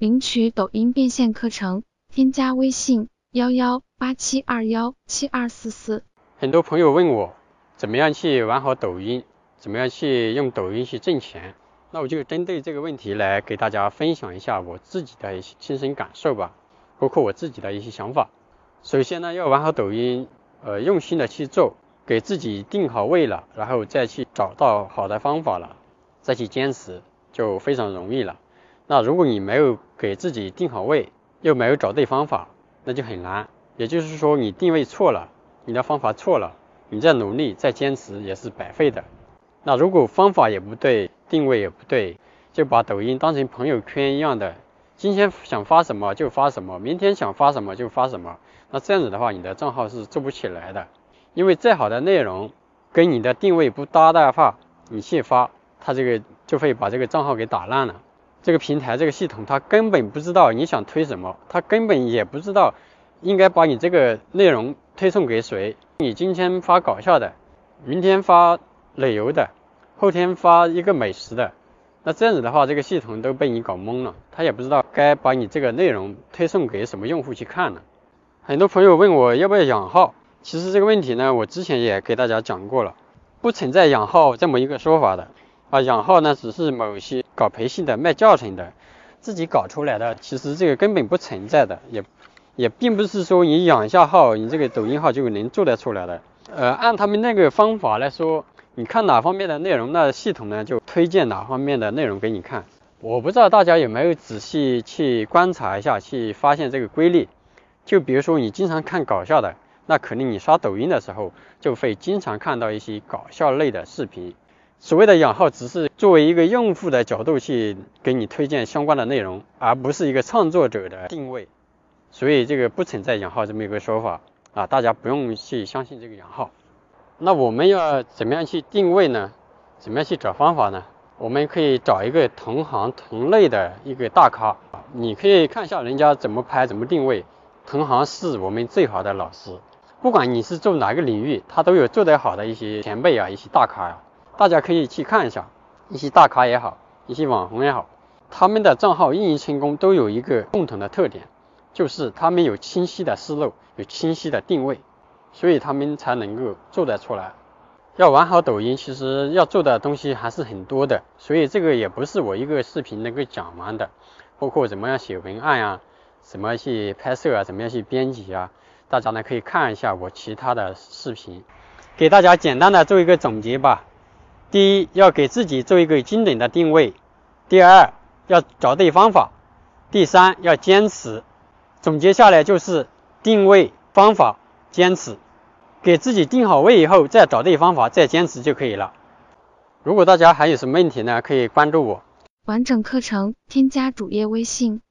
领取抖音变现课程，添加微信幺幺八七二幺七二四四。很多朋友问我，怎么样去玩好抖音？怎么样去用抖音去挣钱？那我就针对这个问题来给大家分享一下我自己的一些亲身感受吧，包括我自己的一些想法。首先呢，要玩好抖音，呃，用心的去做，给自己定好位了，然后再去找到好的方法了，再去坚持，就非常容易了。那如果你没有给自己定好位，又没有找对方法，那就很难。也就是说，你定位错了，你的方法错了，你再努力再坚持也是白费的。那如果方法也不对，定位也不对，就把抖音当成朋友圈一样的，今天想发什么就发什么，明天想发什么就发什么。那这样子的话，你的账号是做不起来的。因为再好的内容跟你的定位不搭的话，你去发，它这个就会把这个账号给打烂了。这个平台这个系统，它根本不知道你想推什么，它根本也不知道应该把你这个内容推送给谁。你今天发搞笑的，明天发旅游的，后天发一个美食的，那这样子的话，这个系统都被你搞懵了，它也不知道该把你这个内容推送给什么用户去看了。很多朋友问我要不要养号，其实这个问题呢，我之前也给大家讲过了，不存在养号这么一个说法的。啊，养号呢，只是某些搞培训的、卖教程的自己搞出来的，其实这个根本不存在的，也也并不是说你养一下号，你这个抖音号就能做得出来的。呃，按他们那个方法来说，你看哪方面的内容，那系统呢就推荐哪方面的内容给你看。我不知道大家有没有仔细去观察一下，去发现这个规律。就比如说你经常看搞笑的，那肯定你刷抖音的时候就会经常看到一些搞笑类的视频。所谓的养号，只是作为一个用户的角度去给你推荐相关的内容，而不是一个创作者的定位。所以这个不存在养号这么一个说法啊，大家不用去相信这个养号。那我们要怎么样去定位呢？怎么样去找方法呢？我们可以找一个同行同类的一个大咖，你可以看一下人家怎么拍，怎么定位。同行是我们最好的老师，不管你是做哪个领域，他都有做得好的一些前辈啊，一些大咖呀。大家可以去看一下，一些大咖也好，一些网红也好，他们的账号运营成功都有一个共同的特点，就是他们有清晰的思路，有清晰的定位，所以他们才能够做得出来。要玩好抖音，其实要做的东西还是很多的，所以这个也不是我一个视频能够讲完的，包括怎么样写文案呀，怎么去拍摄啊，怎么样去编辑啊，大家呢可以看一下我其他的视频，给大家简单的做一个总结吧。第一，要给自己做一个精准的定位；第二，要找对方法；第三，要坚持。总结下来就是定位、方法、坚持。给自己定好位以后，再找对方法，再坚持就可以了。如果大家还有什么问题呢，可以关注我。完整课程添加主页微信。